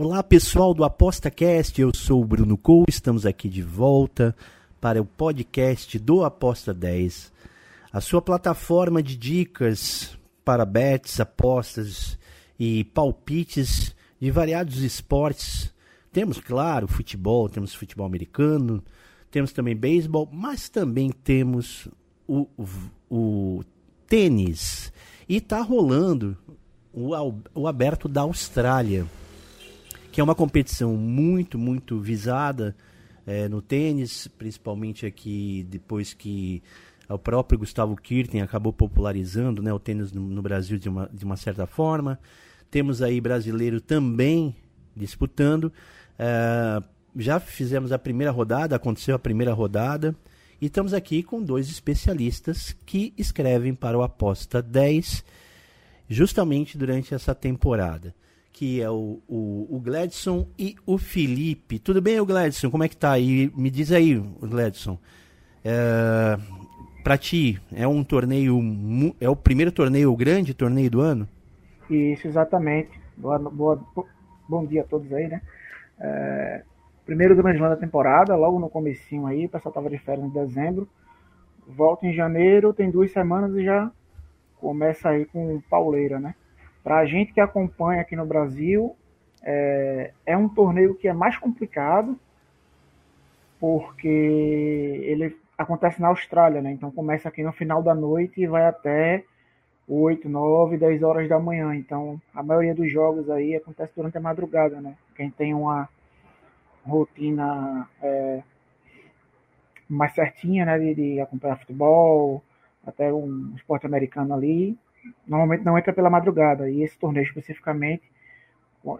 Olá pessoal do ApostaCast, eu sou o Bruno Cole, estamos aqui de volta para o podcast do Aposta 10, a sua plataforma de dicas para bets, apostas e palpites de variados esportes. Temos, claro, futebol, temos futebol americano, temos também beisebol, mas também temos o, o, o tênis. E está rolando o, o aberto da Austrália que é uma competição muito, muito visada é, no tênis, principalmente aqui depois que o próprio Gustavo Kirten acabou popularizando né, o tênis no, no, Brasil de uma, de uma certa forma. Temos aí brasileiro também disputando. É, já fizemos a primeira rodada, aconteceu a primeira rodada. E estamos aqui com dois especialistas que escrevem para o Aposta 10 justamente durante essa temporada que é o, o, o Gladson e o Felipe. Tudo bem, o Gladson? Como é que tá aí? Me diz aí, Gladson. É, para ti, é um torneio, é o primeiro torneio, o grande torneio do ano? Isso, exatamente. Boa, boa, bom dia a todos aí, né? É, primeiro grande Slam da temporada, logo no comecinho aí, o pessoal tava de férias em dezembro. Volta em janeiro, tem duas semanas e já começa aí com pauleira, né? Para a gente que acompanha aqui no Brasil, é, é um torneio que é mais complicado, porque ele acontece na Austrália, né? Então começa aqui no final da noite e vai até 8, 9, 10 horas da manhã. Então a maioria dos jogos aí acontece durante a madrugada, né? Quem tem uma rotina é, mais certinha, né? De, de, acompanhar futebol, até um esporte americano ali, normalmente não entra pela madrugada. E esse torneio especificamente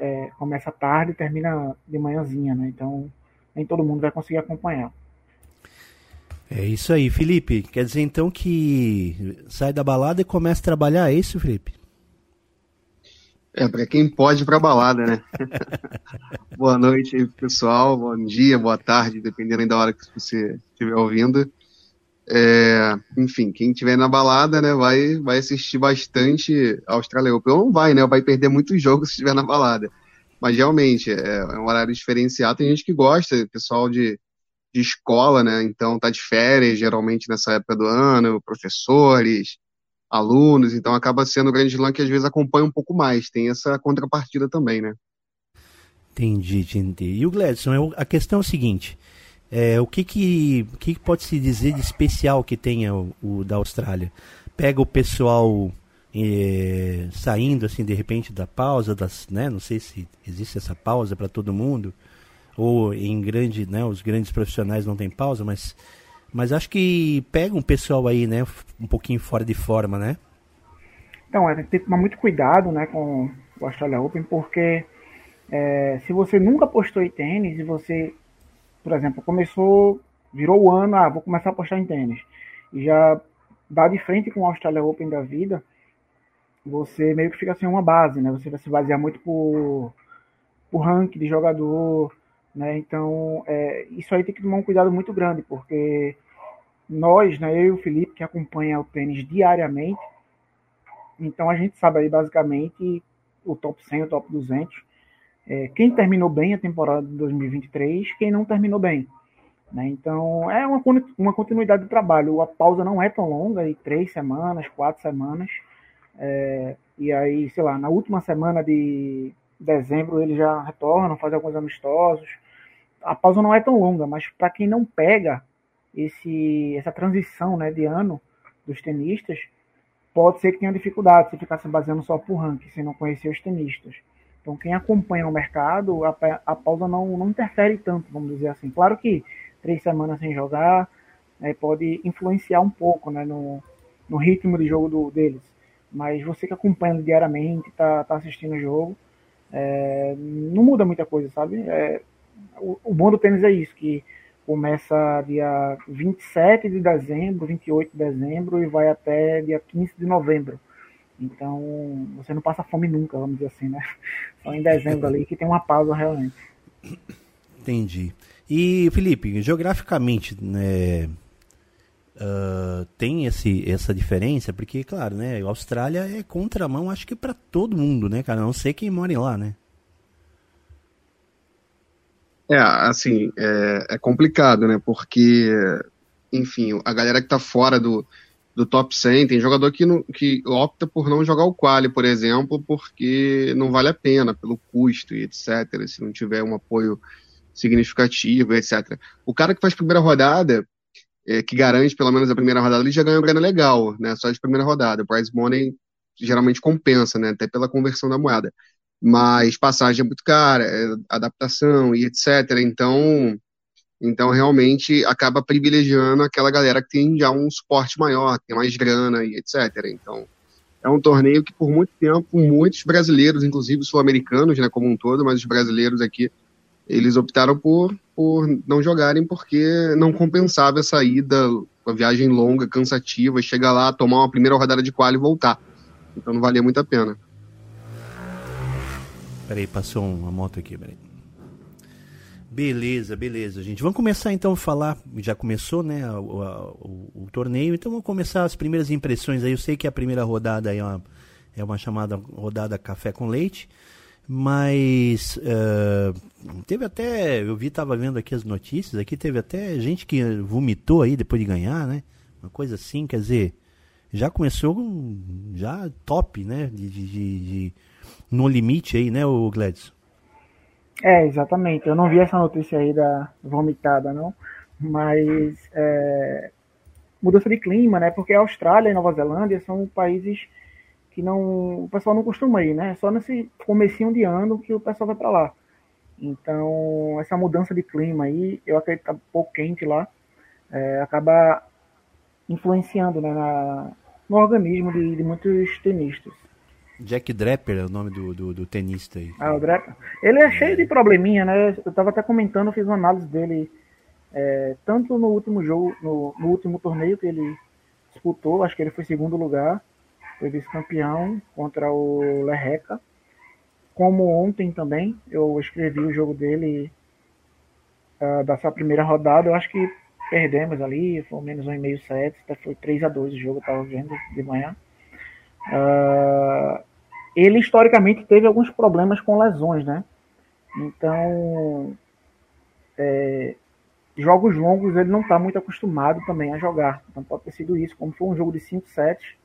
é, começa tarde e termina de manhãzinha, né? Então nem todo mundo vai conseguir acompanhar. É isso aí, Felipe. Quer dizer então que sai da balada e começa a trabalhar, é isso, Felipe? É, para quem pode ir pra balada, né? boa noite pessoal. Bom dia, boa tarde, dependendo da hora que você estiver ouvindo. É, enfim, quem tiver na balada, né, vai, vai assistir bastante a Austrália Open. Ou não vai, né, vai perder muitos jogos se estiver na balada. Mas realmente, é, é, um horário diferenciado. Tem gente que gosta, pessoal de, de escola, né, então tá de férias, geralmente nessa época do ano, professores, alunos, então acaba sendo o grande slam que às vezes acompanha um pouco mais. Tem essa contrapartida também, né. Entendi, entendi. E o Gladson, a questão é o seguinte é, o que, que, que pode se dizer de especial que tenha o, o da Austrália? Pega o pessoal é, saindo assim de repente da pausa, das, né? Não sei se existe essa pausa para todo mundo ou em grande, né? Os grandes profissionais não têm pausa, mas mas acho que pega um pessoal aí, né? Um pouquinho fora de forma, né? Então, é, tem que tomar muito cuidado, né, com o Australia Open, porque é, se você nunca postou em tênis e você por exemplo, começou, virou o ano, ah, vou começar a apostar em tênis. E já dá de frente com o Australia Open da vida, você meio que fica sem uma base, né? Você vai se basear muito por, por ranking de jogador, né? Então, é, isso aí tem que tomar um cuidado muito grande, porque nós, né, eu e o Felipe, que acompanha o tênis diariamente, então a gente sabe aí basicamente o top 100, o top 200, é, quem terminou bem a temporada de 2023, quem não terminou bem. Né? Então, é uma, uma continuidade do trabalho. A pausa não é tão longa, aí, três semanas, quatro semanas. É, e aí, sei lá, na última semana de dezembro eles já retornam, fazem alguns amistosos. A pausa não é tão longa, mas para quem não pega esse, essa transição né, de ano dos tenistas, pode ser que tenha dificuldade se ficar se baseando só por ranking, se não conhecer os tenistas. Então, quem acompanha o mercado, a, a pausa não, não interfere tanto, vamos dizer assim. Claro que três semanas sem jogar né, pode influenciar um pouco né, no, no ritmo de jogo do, deles. Mas você que acompanha diariamente, está tá assistindo o jogo, é, não muda muita coisa, sabe? É, o, o bom do tênis é isso, que começa dia 27 de dezembro, 28 de dezembro e vai até dia 15 de novembro. Então, você não passa fome nunca, vamos dizer assim, né? Só em dezembro ali que tem uma pausa realmente. Entendi. E, Felipe, geograficamente, né, uh, tem esse, essa diferença? Porque, claro, né, a Austrália é contramão, acho que para todo mundo, né, cara? Não sei quem mora lá, né? É, assim, é, é, complicado, né? Porque, enfim, a galera que tá fora do, do top 100, tem jogador que, não, que opta por não jogar o quali, por exemplo, porque não vale a pena, pelo custo e etc., se não tiver um apoio significativo, etc. O cara que faz primeira rodada, é, que garante pelo menos a primeira rodada, ele já ganha uma grana legal, né? Só de primeira rodada. O prize money geralmente compensa, né? Até pela conversão da moeda mas passagem é muito cara, é adaptação e etc. Então, então realmente acaba privilegiando aquela galera que tem já um suporte maior, tem mais grana e etc. Então, é um torneio que por muito tempo muitos brasileiros, inclusive sul-americanos, né, como um todo, mas os brasileiros aqui, eles optaram por, por não jogarem porque não compensava essa ida, uma viagem longa, cansativa, chegar lá, tomar uma primeira rodada de quali e voltar. Então não valia muito a pena. Peraí, passou uma moto aqui, peraí. Beleza, beleza, gente. Vamos começar então a falar. Já começou, né, o, o, o, torneio. Então vamos começar as primeiras impressões aí. Eu sei que a primeira rodada é uma, é uma chamada rodada café com leite. Mas uh, teve até. Eu vi, tava vendo aqui as notícias. Aqui teve até gente que vomitou aí depois de ganhar, né? Uma coisa assim, quer dizer. Já começou já top, né? de, de, de no limite aí, né, o Gladys? É, exatamente. Eu não vi essa notícia aí da vomitada, não. Mas é, mudança de clima, né? Porque a Austrália e Nova Zelândia são países que não o pessoal não costuma ir, né? Só nesse comecinho de ano que o pessoal vai para lá. Então essa mudança de clima aí, eu acredito que tá um pouco quente lá, é, acaba influenciando né, na, no organismo de, de muitos tenistas. Jack Draper é o nome do, do, do tenista aí. Ah, o Draper. Ele é cheio de probleminha, né? Eu tava até comentando, fiz uma análise dele é, tanto no último jogo, no, no, último torneio que ele disputou, acho que ele foi segundo lugar, foi vice-campeão contra o Lerreca. Como ontem também, eu escrevi o jogo dele uh, da sua primeira rodada, eu acho que perdemos ali, foi menos um e meio set, foi 3 a 2 o jogo, eu tava vendo de manhã. Uh, ele historicamente teve alguns problemas com lesões, né? Então, é, jogos longos ele não está muito acostumado também a jogar. Então pode ter sido isso, como foi um jogo de 5 sets,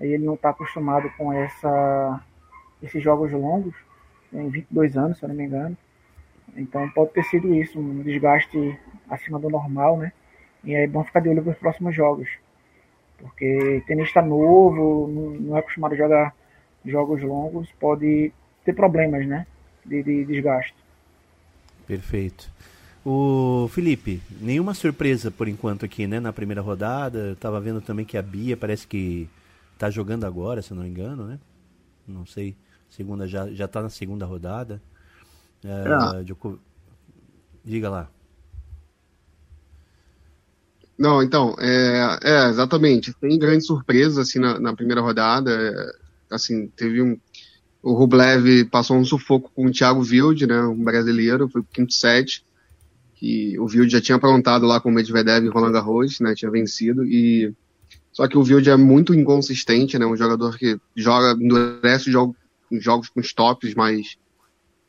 ele não está acostumado com essa, esses jogos longos, tem 22 anos, se eu não me engano. Então pode ter sido isso, um desgaste acima do normal, né? E é bom ficar de olho para os próximos jogos. Porque tenista novo, não é acostumado a jogar jogos longos, pode ter problemas, né? De, de desgaste. Perfeito. O Felipe, nenhuma surpresa por enquanto aqui, né? Na primeira rodada, estava vendo também que a Bia parece que está jogando agora, se não me engano, né? Não sei, segunda já já está na segunda rodada. É, é. Diga lá. Não, então, é, é, exatamente. Tem grandes surpresas assim na, na primeira rodada. É, assim, teve um. O Rublev passou um sufoco com o Thiago Wilde, né, um brasileiro, foi o quinto set. Que o Wilde já tinha aprontado lá com o Medvedev e Roland Garros, né, tinha vencido. E só que o Wilde é muito inconsistente, né, um jogador que joga endurece jogo, jogos com stops, mas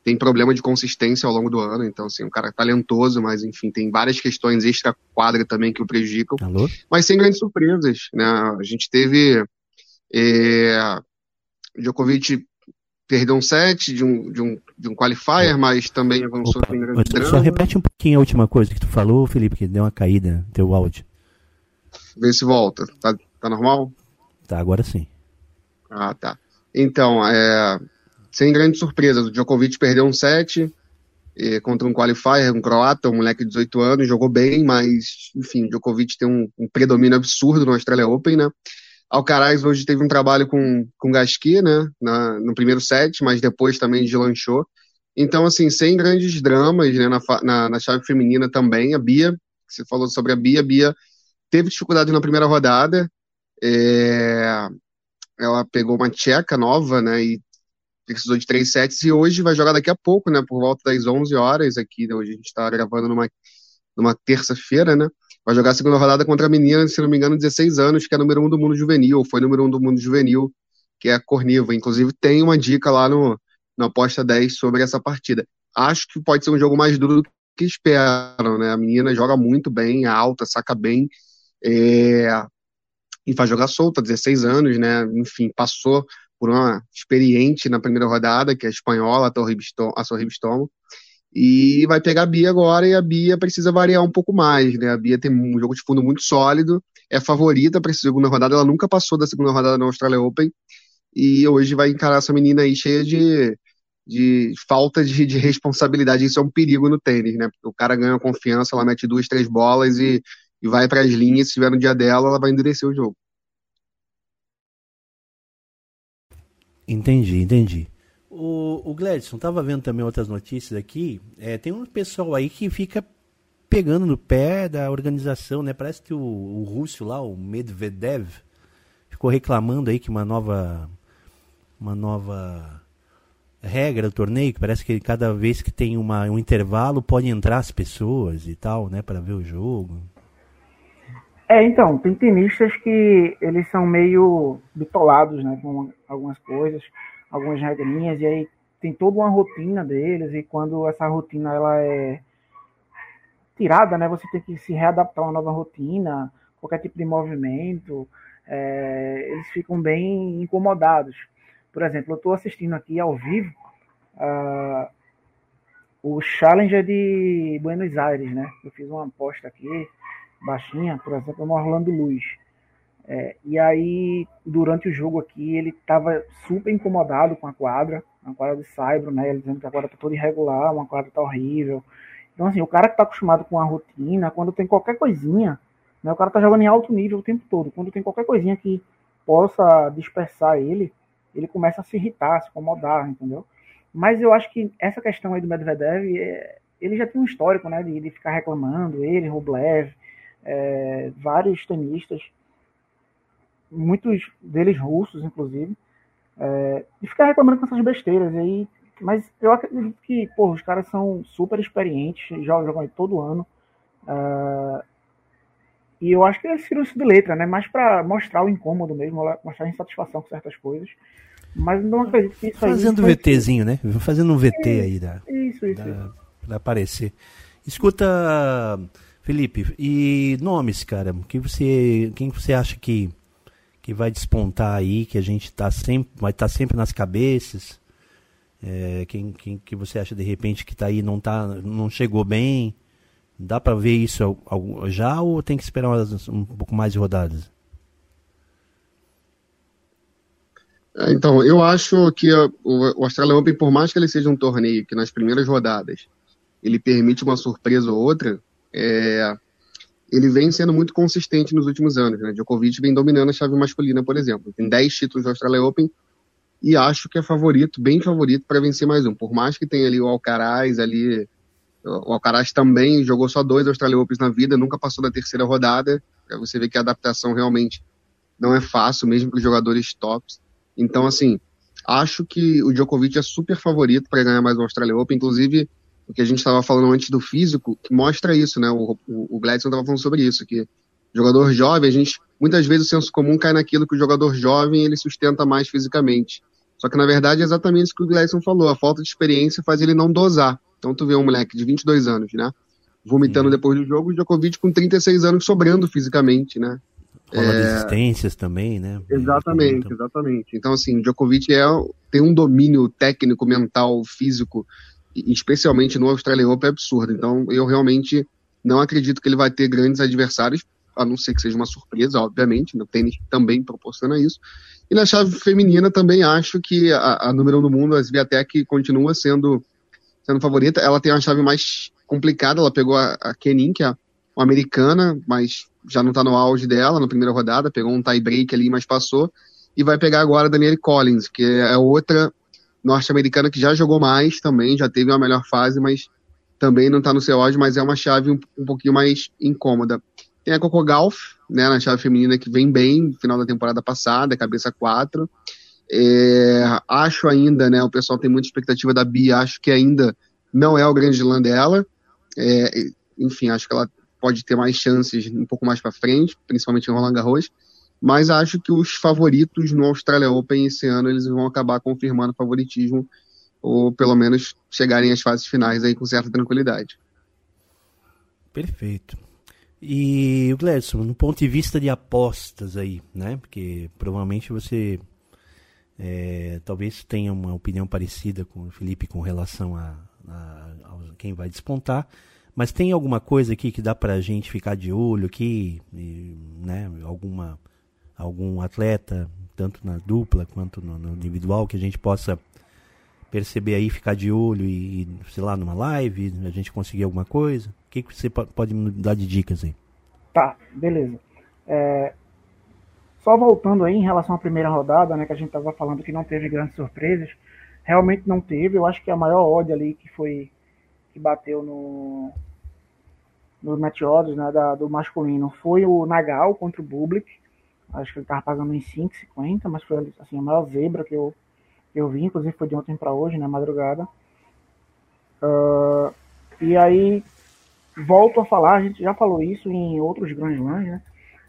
tem problema de consistência ao longo do ano, então assim, um cara talentoso, mas enfim, tem várias questões extra-quadra também que o prejudicam. Alô? Mas sem grandes surpresas, né? A gente teve é, Djokovic perdeu um set de um, de um, de um qualifier, mas também avançou Opa, grande drama. Só repete um pouquinho a última coisa que tu falou, Felipe, que deu uma caída no teu áudio. Vê se volta. Tá, tá normal? Tá, agora sim. Ah, tá. Então, é, sem grandes surpresas. O Djokovic perdeu um set contra um qualifier, um croata, um moleque de 18 anos, jogou bem, mas, enfim, o Djokovic tem um, um predomínio absurdo no Australia Open, né? Alcaraz hoje teve um trabalho com, com Gasquet, né, na, no primeiro set, mas depois também deslanchou. Então, assim, sem grandes dramas, né, na, na, na chave feminina também, a Bia, você falou sobre a Bia, a Bia teve dificuldade na primeira rodada, é, ela pegou uma tcheca nova, né, e precisou de três sets, e hoje vai jogar daqui a pouco, né, por volta das 11 horas aqui, né, hoje a gente está gravando numa, numa terça-feira, né, vai jogar a segunda rodada contra a menina, se não me engano, 16 anos, que é número um do mundo juvenil, ou foi número um do mundo juvenil, que é a Corniva. Inclusive, tem uma dica lá no, no Aposta 10 sobre essa partida. Acho que pode ser um jogo mais duro do que esperam, né? A menina joga muito bem, alta, saca bem, é... e vai jogar solta, 16 anos, né? Enfim, passou por uma experiente na primeira rodada, que é a espanhola, a Sorribistomo, e vai pegar a Bia agora, e a Bia precisa variar um pouco mais, né? A Bia tem um jogo de fundo muito sólido, é favorita para essa segunda rodada, ela nunca passou da segunda rodada na Australia Open, e hoje vai encarar essa menina aí cheia de, de falta de, de responsabilidade. Isso é um perigo no tênis, né? Porque o cara ganha confiança, ela mete duas, três bolas e, e vai para as linhas. Se tiver no dia dela, ela vai endurecer o jogo. Entendi, entendi. O, o Gladson, tava vendo também outras notícias aqui. É, tem um pessoal aí que fica pegando no pé da organização, né? Parece que o, o Rússio lá, o Medvedev, ficou reclamando aí que uma nova uma nova regra do torneio, que parece que cada vez que tem uma, um intervalo pode entrar as pessoas e tal, né, para ver o jogo. É, então, tem tenistas que eles são meio bitolados, né, com algumas coisas algumas regrinhas e aí tem toda uma rotina deles e quando essa rotina ela é tirada, né, você tem que se readaptar a uma nova rotina, qualquer tipo de movimento, é, eles ficam bem incomodados. Por exemplo, eu estou assistindo aqui ao vivo uh, o Challenger de Buenos Aires, né? Eu fiz uma aposta aqui, baixinha, por exemplo, no Orlando Luz. É, e aí, durante o jogo aqui, ele estava super incomodado com a quadra, a quadra de Saibro, né? Ele dizendo que a quadra tá toda irregular, uma quadra tá horrível. Então, assim, o cara que tá acostumado com a rotina, quando tem qualquer coisinha, né? O cara tá jogando em alto nível o tempo todo. Quando tem qualquer coisinha que possa dispersar ele, ele começa a se irritar, a se incomodar, entendeu? Mas eu acho que essa questão aí do Medvedev, é, ele já tem um histórico, né? De, de ficar reclamando, ele, Rublev, é, vários tenistas muitos deles russos, inclusive, é, e ficar reclamando com essas besteiras. aí, mas eu acredito que, pô, os caras são super experientes, já jogam todo ano. Uh, e eu acho que eles tiram isso de letra, né? Mais para mostrar o incômodo mesmo, mostrar a insatisfação com certas coisas. Mas não acredito que isso Fazendo aí. Fazendo VTzinho, né? Fazendo um VT é, aí da, isso, isso, da, isso. Pra aparecer. Escuta, Felipe, e nomes, cara, que você, quem você acha que que vai despontar aí, que a gente tá sempre, vai estar tá sempre nas cabeças? É, quem, quem que você acha de repente que está aí não tá, não chegou bem? Dá para ver isso já ou tem que esperar umas, um pouco mais de rodadas? É, então, eu acho que o Australian Open, por mais que ele seja um torneio que nas primeiras rodadas ele permite uma surpresa ou outra, é, ele vem sendo muito consistente nos últimos anos. Né? Djokovic vem dominando a chave masculina, por exemplo. Tem 10 títulos do Australia Open e acho que é favorito, bem favorito para vencer mais um. Por mais que tenha ali o Alcaraz ali, o Alcaraz também jogou só dois Australia Opens na vida, nunca passou da terceira rodada. Pra você ver que a adaptação realmente não é fácil, mesmo para os jogadores tops. Então, assim, acho que o Djokovic é super favorito para ganhar mais um Australia Open. Inclusive, o que a gente estava falando antes do físico, que mostra isso, né? O, o, o Gladson estava falando sobre isso, que jogador jovem, a gente, muitas vezes o senso comum cai naquilo que o jogador jovem ele sustenta mais fisicamente. Só que na verdade é exatamente isso que o Gladson falou, a falta de experiência faz ele não dosar. Então tu vê um moleque de 22 anos, né? Vomitando uhum. depois do jogo, o Djokovic com 36 anos sobrando fisicamente, né? Rola é... resistências também, né? Exatamente, exatamente. Então, assim, Djokovic é, tem um domínio técnico, mental, físico especialmente no Australian Open, é absurdo. Então, eu realmente não acredito que ele vai ter grandes adversários, a não ser que seja uma surpresa, obviamente. No tênis também proporciona isso. E na chave feminina também acho que a, a número um do mundo, a Sviatek, continua sendo, sendo favorita. Ela tem uma chave mais complicada, ela pegou a, a Kenin, que é uma americana, mas já não está no auge dela na primeira rodada, pegou um tie break ali, mas passou. E vai pegar agora a Danielle Collins, que é outra norte-americana que já jogou mais também, já teve uma melhor fase, mas também não está no seu auge, mas é uma chave um, um pouquinho mais incômoda. Tem a Coco Golf, né, na chave feminina, que vem bem final da temporada passada, cabeça 4. É, acho ainda, né, o pessoal tem muita expectativa da Bia, acho que ainda não é o grande slam dela. É, enfim, acho que ela pode ter mais chances um pouco mais para frente, principalmente em Roland Garros. Mas acho que os favoritos no Australia Open esse ano eles vão acabar confirmando favoritismo ou pelo menos chegarem às fases finais aí com certa tranquilidade. Perfeito. E o Gledson, no ponto de vista de apostas aí, né? Porque provavelmente você é, talvez tenha uma opinião parecida com o Felipe com relação a, a, a, quem vai despontar. Mas tem alguma coisa aqui que dá pra gente ficar de olho aqui, né? Alguma, algum atleta, tanto na dupla quanto no, no individual, que a gente possa perceber aí, ficar de olho e, sei lá, numa live, a gente conseguir alguma coisa? O que, que você pode me dar de dicas aí? Tá, beleza. É, só voltando aí em relação à primeira rodada, né, que a gente estava falando que não teve grandes surpresas, realmente não teve. Eu acho que a maior odd ali que foi que bateu no no match odds né, da, do masculino foi o Nagal contra o Bublik. Acho que ele estava pagando em 5,50, mas foi assim, a maior zebra que eu eu vi, inclusive foi de ontem para hoje, na né, madrugada. Uh, e aí, volto a falar, a gente já falou isso em outros grandes lãs, né?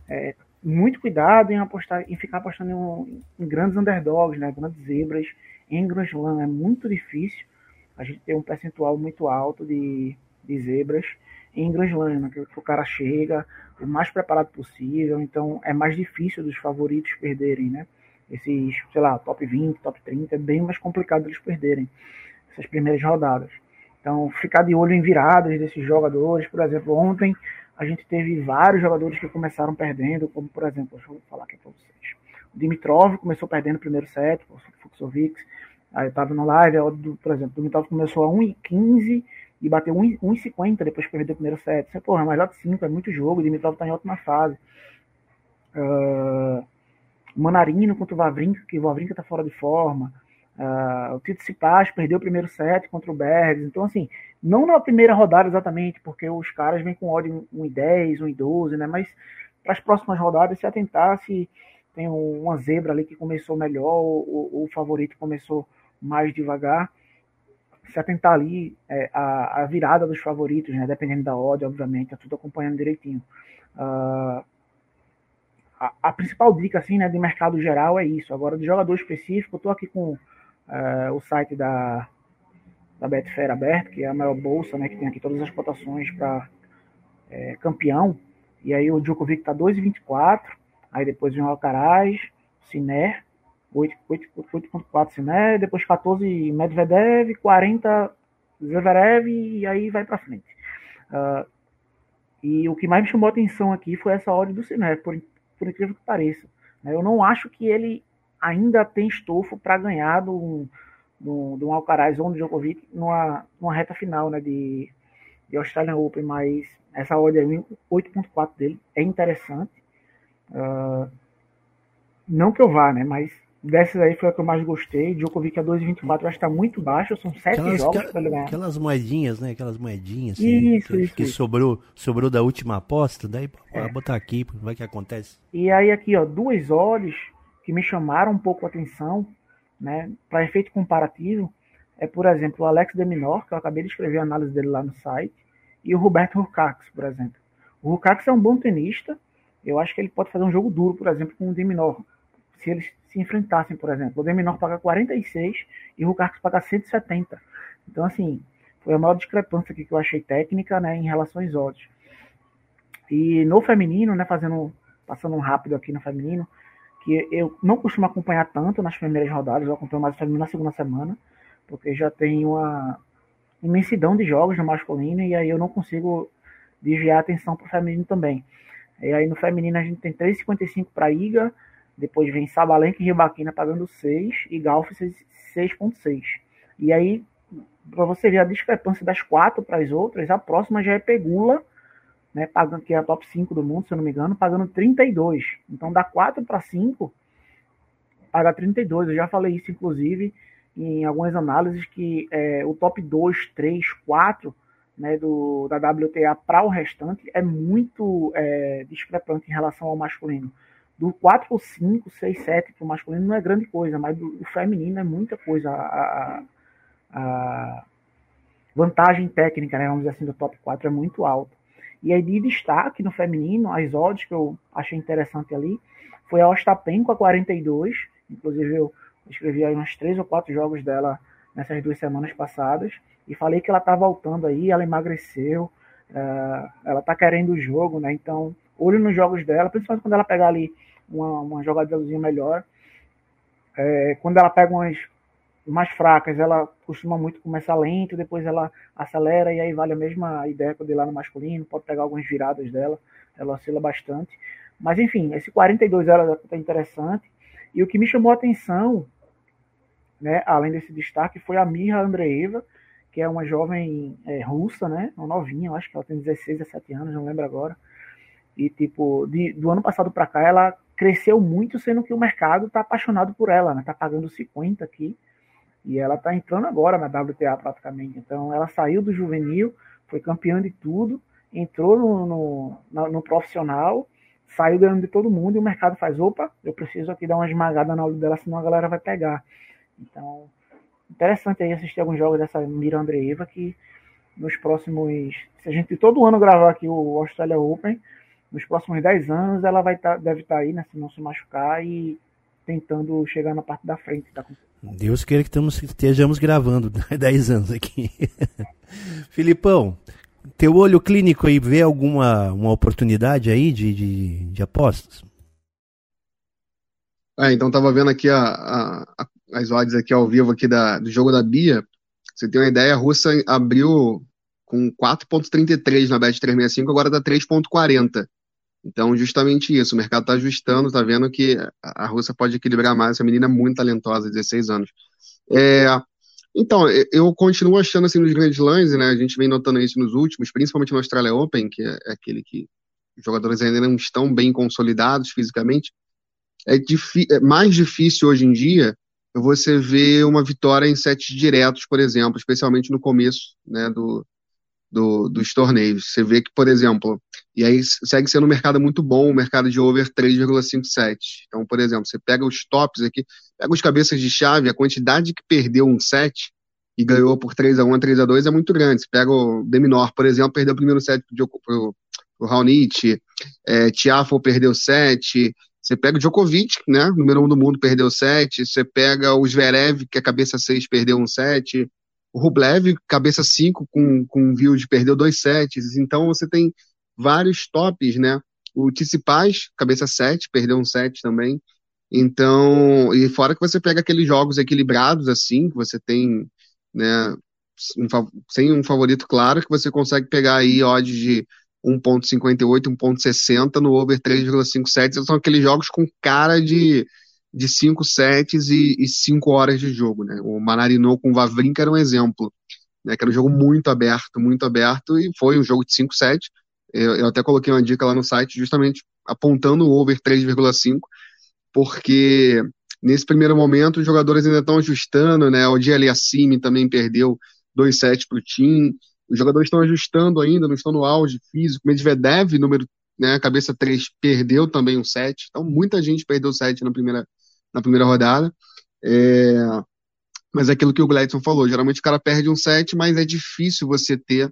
É, muito cuidado em apostar, em ficar apostando em, em, grandes underdogs, né? Grandes zebras em Grand Slam. É muito difícil a gente ter um percentual muito alto de, de zebras em Slam, né? que, que o cara chega o mais preparado possível, então é mais difícil dos favoritos perderem, né? esses, sei lá, top 20, top 30, é bem mais complicado eles perderem essas primeiras rodadas. Então, ficar de olho em viradas desses jogadores, por exemplo, ontem a gente teve vários jogadores que começaram perdendo, como por exemplo, deixa eu falar aqui para vocês. O Dimitrov começou perdendo o primeiro set, o Fuxovics, aí eu tava no live, por exemplo, o Dimitrov começou a 1,15 e bateu 1,50 depois que perdeu o primeiro set. Você, porra, melhor de 5, é muito jogo, o Dimitrov tá em ótima fase. Uh, Manarino contra o Vavrinka, que o Vavrinka está fora de forma. Uh, o Tito Cipas perdeu o primeiro set contra o Bergs. Então, assim, não na primeira rodada exatamente, porque os caras vêm com ódio 1 e 10, 1 e 12, né? Mas para as próximas rodadas, se atentar se tem uma zebra ali que começou melhor, ou o favorito começou mais devagar. Se atentar ali é, a, a, virada dos favoritos, né? Dependendo da ódio, obviamente, é tudo acompanhando direitinho. Uh, a, a, principal dica assim, né, de mercado geral é isso. Agora, de jogador específico, eu estou aqui com uh, o site da, da Betfair aberto, que é a maior bolsa, né, que tem aqui todas as cotações para é, campeão. E aí o Djokovic está 2,24, aí depois vem o Alcaraz, Sinner, 8.4 Sinner, depois 14 Medvedev, 40 Zverev e aí vai para frente. Uh, e o que mais me chamou a atenção aqui foi essa ordem do Sinner, por, por incrível que pareça. Né? Eu não acho que ele ainda tem estofo para ganhar do, do, Alcaraz ou do Djokovic numa, numa reta final né, de, de Australian Open, mas essa aí, 8.4 dele, é interessante. Uh, não que eu vá, né, mas Dessas aí foi a que eu mais gostei. Djokovic a 2,24 acho que tá muito baixo. São sete aquelas, jogos para ele ganhar. Aquelas moedinhas, né? Aquelas moedinhas. Assim, isso, que, isso, que isso. sobrou, sobrou da última aposta. Daí, é. botar aqui, vai que acontece. E aí aqui, ó, duas olhos que me chamaram um pouco a atenção, né? Para efeito comparativo, é, por exemplo, o Alex Deminor, que eu acabei de escrever a análise dele lá no site, e o Roberto Rucax, por exemplo. O Rucax é um bom tenista. Eu acho que ele pode fazer um jogo duro, por exemplo, com o Deminor se eles se enfrentassem, por exemplo. O Deminor paga 46 e o Rucarcos paga 170. Então, assim, foi a maior discrepância aqui que eu achei técnica, né, em relação aos odds. E no feminino, né, fazendo, passando um rápido aqui no feminino, que eu não costumo acompanhar tanto nas primeiras rodadas, eu acompanho mais o feminino na segunda semana, porque já tem uma imensidão de jogos no masculino e aí eu não consigo desviar a atenção para o feminino também. E aí no feminino a gente tem 3,55 para Iga, depois vem Sabalenka e Ribaquina pagando 6 e Galf 6.6. E aí, para você ver a discrepância das quatro para as outras, a próxima já é Pegula né, pagando, que é a top 5 do mundo, se eu não me engano, pagando 32. Então dá 4 para 5, paga 32. Eu já falei isso, inclusive, em algumas análises, que é, o top 2, 3, 4 né, do, da WTA para o restante é muito é, discrepante em relação ao masculino. Do 4 ou 5, 6, 7 para o masculino não é grande coisa, mas do, do feminino é muita coisa. A, a, a, vantagem técnica, né, vamos dizer assim, do top 4 é muito alta. E aí de destaque no feminino, as odds que eu achei interessante ali, foi a Ostapenko a 42, inclusive eu escrevi aí uns 3 ou 4 jogos dela nessas duas semanas passadas, e falei que ela tá voltando aí, ela emagreceu, uh, ela tá querendo o jogo, né, então olho nos jogos dela, principalmente quando ela pegar ali uma, uma jogadazinha melhor, é, quando ela pega umas mais fracas, ela costuma muito começar lento, depois ela acelera e aí vale a mesma ideia que eu lá no masculino, pode pegar algumas viradas dela, ela oscila bastante. Mas enfim, esse 42 era tá interessante. E o que me chamou a atenção, né, além desse destaque, foi a Mirra Andreeva, que é uma jovem é, russa, né, uma novinha, acho que ela tem 16, 17 anos, não lembro agora. E tipo, de, do ano passado para cá ela cresceu muito, sendo que o mercado está apaixonado por ela, né, tá pagando 50 aqui e ela está entrando agora na WTA praticamente. Então ela saiu do juvenil, foi campeã de tudo, entrou no, no, no, no profissional, saiu ganhando de todo mundo e o mercado faz, opa, eu preciso aqui dar uma esmagada na olho dela, senão a galera vai pegar. Então, interessante aí assistir alguns jogos dessa Mira Andreeva que nos próximos. Se a gente todo ano gravar aqui o Australia Open, nos próximos 10 anos ela vai tá, deve estar tá aí, né? Se não se machucar e tentando chegar na parte da frente da Deus queira que estamos, estejamos gravando 10 anos aqui. Filipão, teu olho clínico aí vê alguma uma oportunidade aí de, de, de apostas? É, então tava vendo aqui a, a, as odds aqui ao vivo aqui da, do jogo da Bia. Você tem uma ideia, a Russa abriu com 4.33 na Bet 365, agora tá 3.40. Então, justamente isso, o mercado está ajustando, está vendo que a Rússia pode equilibrar mais. Essa menina é muito talentosa, 16 anos. É, então, eu continuo achando assim nos grandes lãs, né? A gente vem notando isso nos últimos, principalmente no Australia Open, que é, aquele que os jogadores ainda não estão bem consolidados fisicamente. É, é mais difícil hoje em dia você ver uma vitória em sets diretos, por exemplo, especialmente no começo né, do, do, dos torneios. Você vê que, por exemplo, e aí segue sendo um mercado muito bom, um mercado de over 3,57. Então, por exemplo, você pega os tops aqui, pega os cabeças de chave, a quantidade que perdeu um set e ganhou por 3 a 1 3 a 2 é muito grande. Você pega o Deminor, por exemplo, perdeu o primeiro set pro, pro Raonic, é, Tiafo perdeu 7, você pega o Djokovic, né, número 1 um do mundo, perdeu 7, você pega o Zverev, que é cabeça 6, perdeu um 7, o Rublev, cabeça 5, com, com view de perdeu dois sets. Então você tem vários tops, né? O Tsitsipas, cabeça 7, perdeu um set também. Então, e fora que você pega aqueles jogos equilibrados assim, que você tem, né, um, sem um favorito claro, que você consegue pegar aí odds de 1.58, 1.60 no over 3,57. São aqueles jogos com cara de de cinco sets e, e cinco horas de jogo, né? O Manarinou com o Vavrinka era um exemplo, né? Que era um jogo muito aberto, muito aberto e foi um jogo de cinco sets. Eu, eu até coloquei uma dica lá no site justamente apontando o over 3,5, porque nesse primeiro momento os jogadores ainda estão ajustando, né? O Aliassime também perdeu dois sets para o time. Os jogadores estão ajustando ainda, não estão no auge físico. Medvedev, número né, cabeça 3, perdeu também um set. Então, muita gente perdeu o set na primeira, na primeira rodada. É, mas é aquilo que o Gladson falou, geralmente o cara perde um set, mas é difícil você ter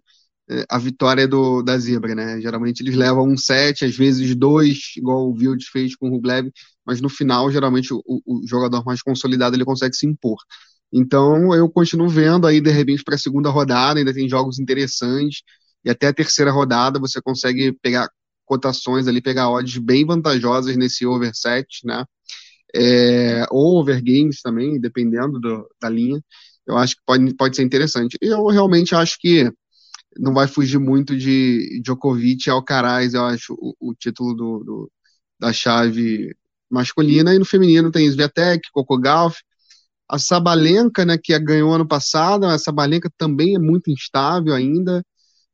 é, a vitória do, da zebra, né? Geralmente eles levam um set, às vezes dois, igual o Wild fez com o Rublev, mas no final, geralmente, o, o, jogador mais consolidado ele consegue se impor. Então eu continuo vendo aí, de repente, para a segunda rodada, ainda tem jogos interessantes, e até a terceira rodada você consegue pegar cotações ali, pegar odds bem vantajosas nesse over set, né? É, ou overgames também, dependendo do, da linha. Eu acho que pode, pode ser interessante. Eu realmente acho que não vai fugir muito de Djokovic e Alcaraz, eu acho, o, o título do, do, da chave masculina. E no feminino tem Sviatek, Coco Gauff, a Sabalenka, né, que ganhou ano passado, a Sabalenka também é muito instável ainda.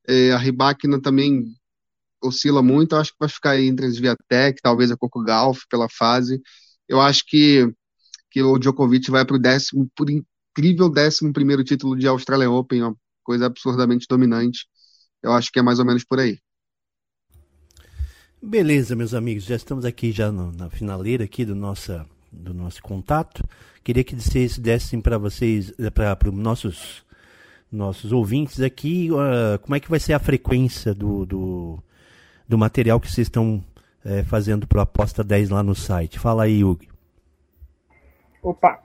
É, a Ribakina também oscila muito, eu acho que vai ficar entre as Viatec, talvez a Coco Golf pela fase. Eu acho que, que o Djokovic vai para o décimo, por incrível décimo primeiro título de Australian Open, uma coisa absurdamente dominante. Eu acho que é mais ou menos por aí. Beleza, meus amigos, já estamos aqui já no, na finaleira aqui do, nossa, do nosso contato. Queria que vocês dessem para vocês, para os nossos, nossos ouvintes aqui, uh, como é que vai ser a frequência do, do, do material que vocês estão é, fazendo para Aposta 10 lá no site. Fala aí, Hugo. Opa,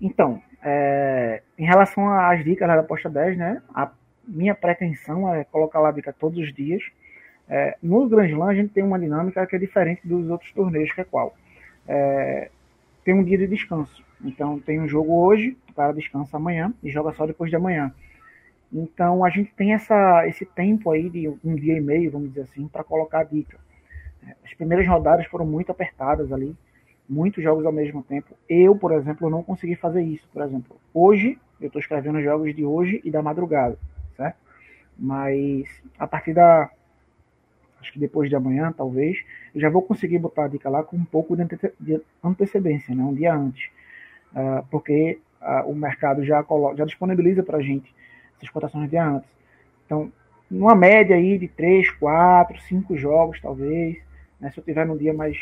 então, é, em relação às dicas da Aposta 10, né, a minha pretensão é colocar lá a dica todos os dias, é, no Grand Slam a gente tem uma dinâmica que é diferente dos outros torneios, que é qual? É, tem um dia de descanso. Então tem um jogo hoje, o cara descansa amanhã e joga só depois de amanhã. Então a gente tem essa, esse tempo aí de um dia e meio, vamos dizer assim, para colocar a dica. As primeiras rodadas foram muito apertadas ali, muitos jogos ao mesmo tempo. Eu, por exemplo, não consegui fazer isso. Por exemplo, hoje eu estou escrevendo jogos de hoje e da madrugada, certo? Mas a partir da acho que depois de amanhã, talvez, eu já vou conseguir botar a dica lá com um pouco de, antecedência, né, um dia antes, uh, porque uh, o mercado já, coloca, já disponibiliza para a gente essas cotações dia antes. Então, numa média aí de 3, 4, 5 jogos, talvez, né, se eu tiver num dia mais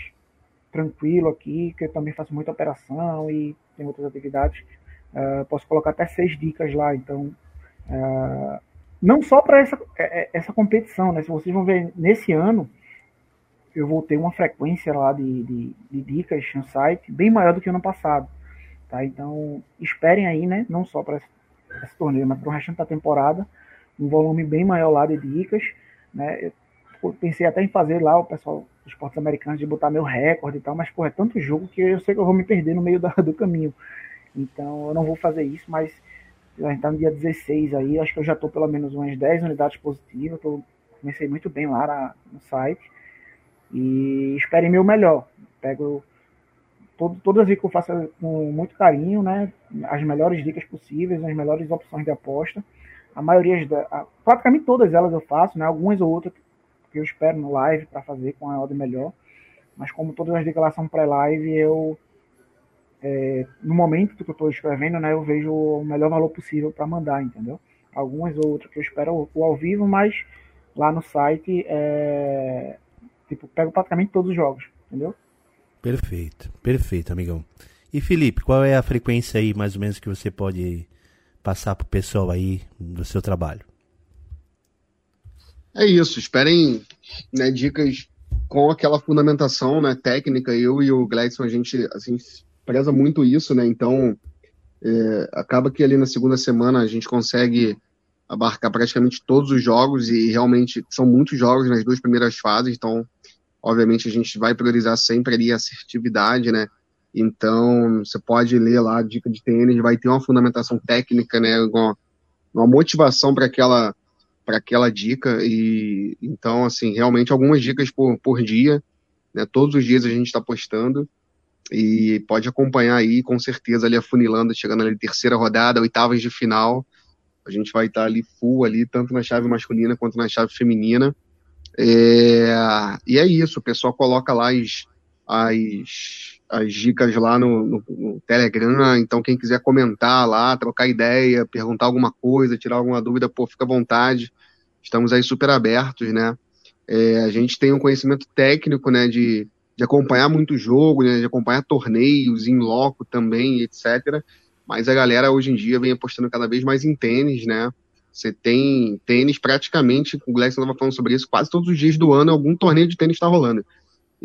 tranquilo aqui, que eu também faço muita operação e tem outras atividades, uh, posso colocar até seis dicas lá, então uh, não só para essa, é, essa competição, né? Se vocês vão ver nesse ano, eu vou ter uma frequência lá de, de, de dicas no site bem maior do que ano passado. Tá? Então, esperem aí, né? Não só para esse, esse, torneio, mas para o restante da temporada, um volume bem maior lá de dicas. Né? Eu pensei até em fazer lá o pessoal esportes americanos de botar meu recorde e tal, mas pô, é tanto jogo que eu sei que eu vou me perder no meio da, do caminho. Então eu não vou fazer isso, mas a gente tá no dia 16 aí, acho que eu já tô pelo menos umas 10 unidades positivas, tô, comecei muito bem lá na, no site. E esperem meu melhor. Pego todo, todas as dicas que eu faço com muito carinho, né? As melhores dicas possíveis, as melhores opções de aposta. A maioria, a, praticamente todas elas eu faço, né? Algumas ou outras que eu espero no live para fazer com a ordem melhor. Mas como todas as são pré-live, eu é, no momento que eu estou escrevendo, né, eu vejo o melhor valor possível para mandar, entendeu? Algumas ou outras que eu espero o ao vivo, mas lá no site, é, tipo, pego praticamente todos os jogos, entendeu? Perfeito, perfeito, amigão. E Felipe, qual é a frequência aí, mais ou menos, que você pode passar para o pessoal aí do seu trabalho? É isso, esperem né, dicas com aquela fundamentação né, técnica. Eu e o Gladson, a gente assim, preza muito isso, né? Então, é, acaba que ali na segunda semana a gente consegue abarcar praticamente todos os jogos e realmente são muitos jogos nas duas primeiras fases, então, obviamente, a gente vai priorizar sempre ali a assertividade, né? Então, você pode ler lá a dica de tênis, vai ter uma fundamentação técnica, né? Uma, uma motivação para aquela para aquela dica e então assim realmente algumas dicas por, por dia né todos os dias a gente está postando e pode acompanhar aí, com certeza, ali afunilando, chegando ali terceira rodada, oitavas de final. A gente vai estar ali full ali, tanto na chave masculina quanto na chave feminina. É, e é isso, o pessoal coloca lá as, as, as dicas lá no, no, no, Telegram, então quem quiser comentar lá, trocar ideia, perguntar alguma coisa, tirar alguma dúvida, pô, fica à vontade. Estamos aí super abertos, né? É, a gente tem um conhecimento técnico, né, de, de acompanhar muito jogo, né, de acompanhar torneios em loco também, etc. Mas a galera hoje em dia vem apostando cada vez mais em tênis, né? Você tem tênis praticamente, o Gleison estava falando sobre isso, quase todos os dias do ano algum torneio de tênis está rolando.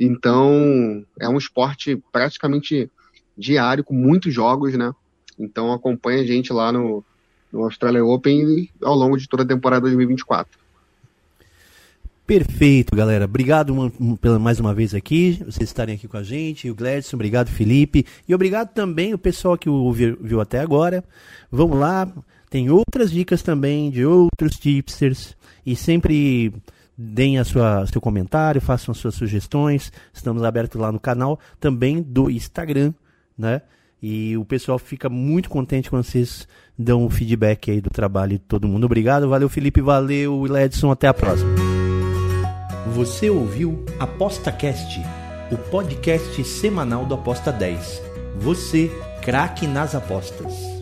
Então, é um esporte praticamente diário, com muitos jogos, né? Então acompanha a gente lá no, no Australia Open ao longo de toda a temporada 2024. Perfeito, galera. Obrigado pela mais uma vez aqui, vocês estarem aqui com a gente. O Gladson, obrigado, Felipe. E obrigado também o pessoal que ouviu, viu até agora. Vamos lá, tem outras dicas também de outros tipsters. E sempre deem a sua seu comentário, façam as suas sugestões. Estamos abertos lá no canal, também do Instagram, né? E o pessoal fica muito contente quando vocês dão o feedback aí do trabalho de todo mundo. Obrigado, valeu Felipe, valeu Edson, até a próxima. Você ouviu ApostaCast, o podcast semanal do Aposta 10. Você, craque nas apostas.